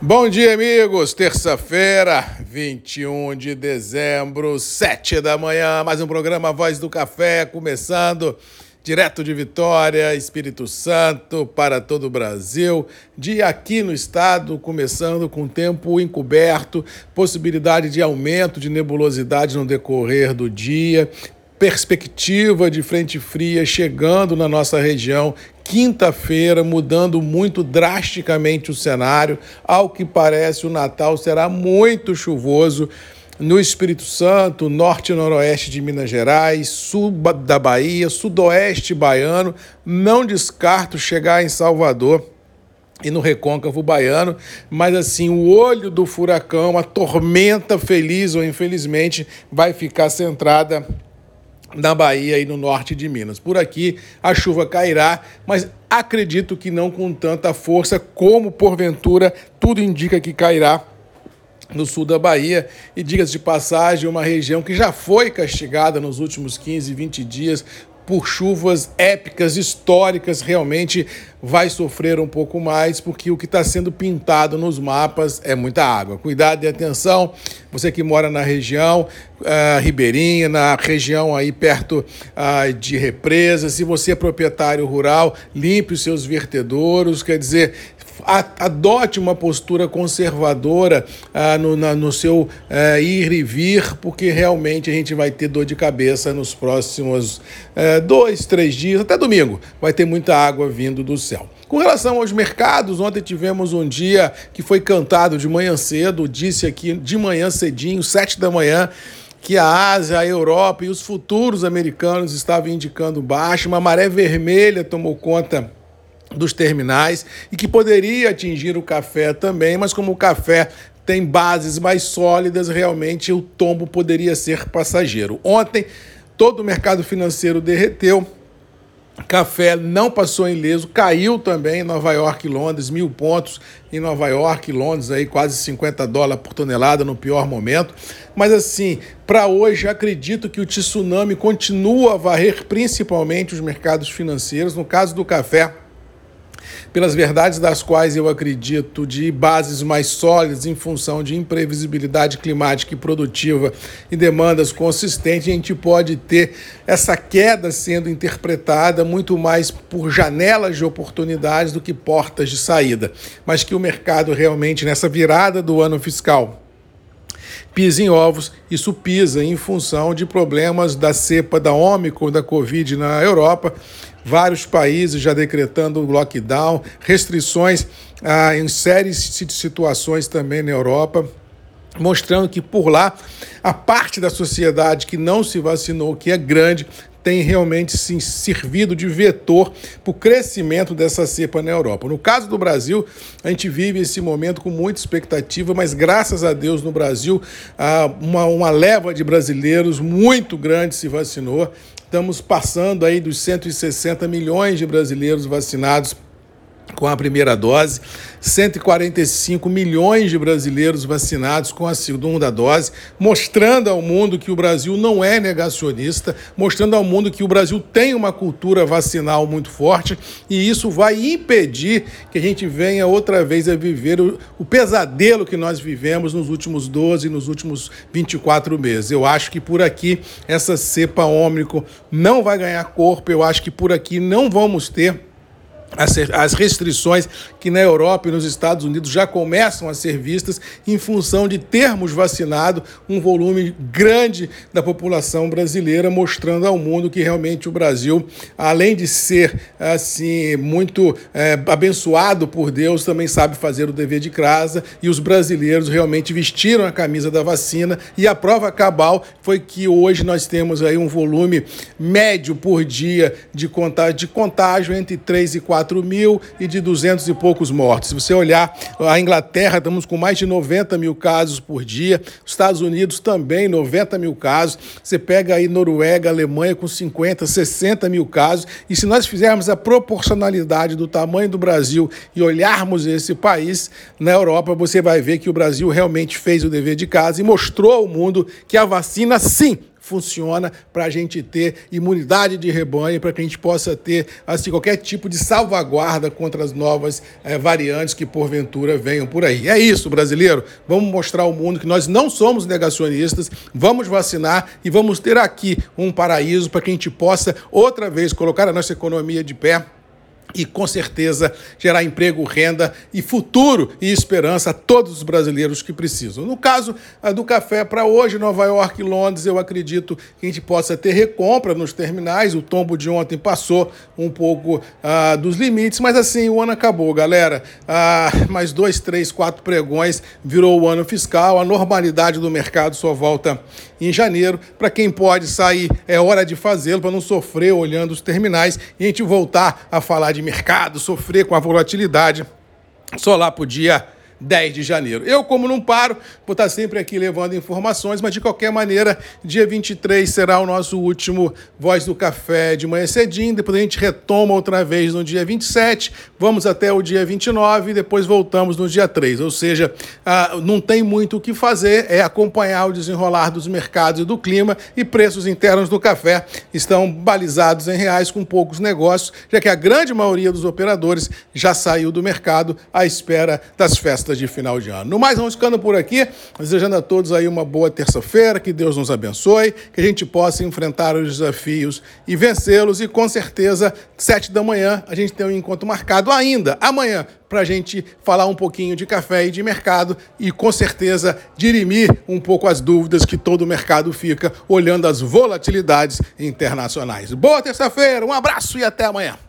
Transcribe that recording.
Bom dia, amigos. Terça-feira, 21 de dezembro, 7 da manhã. Mais um programa Voz do Café começando direto de Vitória, Espírito Santo, para todo o Brasil. Dia aqui no estado, começando com tempo encoberto, possibilidade de aumento de nebulosidade no decorrer do dia, perspectiva de frente fria chegando na nossa região quinta-feira, mudando muito drasticamente o cenário. Ao que parece, o Natal será muito chuvoso no Espírito Santo, norte e noroeste de Minas Gerais, sul da Bahia, sudoeste baiano. Não descarto chegar em Salvador e no recôncavo baiano, mas assim, o olho do furacão, a tormenta feliz ou infelizmente, vai ficar centrada na Bahia e no norte de Minas. Por aqui a chuva cairá, mas acredito que não com tanta força como porventura tudo indica que cairá no sul da Bahia e diga-se de passagem, uma região que já foi castigada nos últimos 15, 20 dias por chuvas épicas, históricas, realmente vai sofrer um pouco mais, porque o que está sendo pintado nos mapas é muita água. Cuidado e atenção, você que mora na região uh, ribeirinha, na região aí perto uh, de represas, se você é proprietário rural, limpe os seus vertedouros, quer dizer, adote uma postura conservadora ah, no, na, no seu eh, ir e vir, porque realmente a gente vai ter dor de cabeça nos próximos eh, dois, três dias, até domingo. Vai ter muita água vindo do céu. Com relação aos mercados, ontem tivemos um dia que foi cantado de manhã cedo, disse aqui de manhã cedinho, sete da manhã, que a Ásia, a Europa e os futuros americanos estavam indicando baixo, uma maré vermelha tomou conta dos terminais e que poderia atingir o café também, mas como o café tem bases mais sólidas, realmente o tombo poderia ser passageiro. Ontem, todo o mercado financeiro derreteu. Café não passou ileso, caiu também em Nova York e Londres, mil pontos em Nova York e Londres, aí quase 50 dólares por tonelada no pior momento. Mas assim, para hoje, acredito que o tsunami continua a varrer principalmente os mercados financeiros. No caso do café, pelas verdades das quais eu acredito, de bases mais sólidas em função de imprevisibilidade climática e produtiva e demandas consistentes, a gente pode ter essa queda sendo interpretada muito mais por janelas de oportunidades do que portas de saída. Mas que o mercado realmente, nessa virada do ano fiscal, pisa em ovos, isso pisa em função de problemas da cepa da Ômicron da Covid na Europa vários países já decretando lockdown, restrições ah, em séries de situações também na Europa mostrando que por lá a parte da sociedade que não se vacinou, que é grande, tem realmente sim, servido de vetor para o crescimento dessa cepa na Europa. No caso do Brasil, a gente vive esse momento com muita expectativa, mas graças a Deus no Brasil, uma, uma leva de brasileiros muito grande se vacinou. Estamos passando aí dos 160 milhões de brasileiros vacinados com a primeira dose, 145 milhões de brasileiros vacinados com a segunda dose, mostrando ao mundo que o Brasil não é negacionista, mostrando ao mundo que o Brasil tem uma cultura vacinal muito forte e isso vai impedir que a gente venha outra vez a viver o, o pesadelo que nós vivemos nos últimos 12, nos últimos 24 meses. Eu acho que por aqui essa cepa ômicron não vai ganhar corpo, eu acho que por aqui não vamos ter as restrições que na Europa e nos Estados Unidos já começam a ser vistas em função de termos vacinado um volume grande da população brasileira, mostrando ao mundo que realmente o Brasil, além de ser assim muito é, abençoado por Deus, também sabe fazer o dever de casa e os brasileiros realmente vestiram a camisa da vacina. E a prova cabal foi que hoje nós temos aí um volume médio por dia de contágio, de contágio entre 3 e 4 4 mil e de 200 e poucos mortos. Se você olhar a Inglaterra, estamos com mais de 90 mil casos por dia, Estados Unidos também 90 mil casos. Você pega aí Noruega, Alemanha com 50, 60 mil casos. E se nós fizermos a proporcionalidade do tamanho do Brasil e olharmos esse país na Europa, você vai ver que o Brasil realmente fez o dever de casa e mostrou ao mundo que a vacina, sim, funciona para a gente ter imunidade de rebanho, para que a gente possa ter assim, qualquer tipo de salvaguarda contra as novas é, variantes que porventura venham por aí. É isso, brasileiro. Vamos mostrar ao mundo que nós não somos negacionistas, vamos vacinar e vamos ter aqui um paraíso para que a gente possa outra vez colocar a nossa economia de pé e com certeza gerar emprego, renda e futuro e esperança a todos os brasileiros que precisam. No caso do café para hoje, Nova York e Londres, eu acredito que a gente possa ter recompra nos terminais. O tombo de ontem passou um pouco ah, dos limites, mas assim, o ano acabou, galera. Ah, mais dois, três, quatro pregões virou o ano fiscal. A normalidade do mercado só volta em janeiro. Para quem pode sair, é hora de fazê-lo para não sofrer olhando os terminais e a gente voltar a falar de mercado, sofrer com a volatilidade só lá para o dia 10 de janeiro. Eu, como não paro, vou estar sempre aqui levando informações, mas de qualquer maneira, dia 23 será o nosso último Voz do Café de manhã cedinho, depois a gente retoma outra vez no dia 27, vamos até o dia 29 e depois voltamos no dia 3. Ou seja, ah, não tem muito o que fazer, é acompanhar o desenrolar dos mercados e do clima e preços internos do café estão balizados em reais com poucos negócios, já que a grande maioria dos operadores já saiu do mercado à espera das festas festas de final de ano. No mais, vamos ficando por aqui, desejando a todos aí uma boa terça-feira, que Deus nos abençoe, que a gente possa enfrentar os desafios e vencê-los. E com certeza, sete da manhã, a gente tem um encontro marcado ainda, amanhã, para a gente falar um pouquinho de café e de mercado e, com certeza, dirimir um pouco as dúvidas que todo o mercado fica olhando as volatilidades internacionais. Boa terça-feira, um abraço e até amanhã.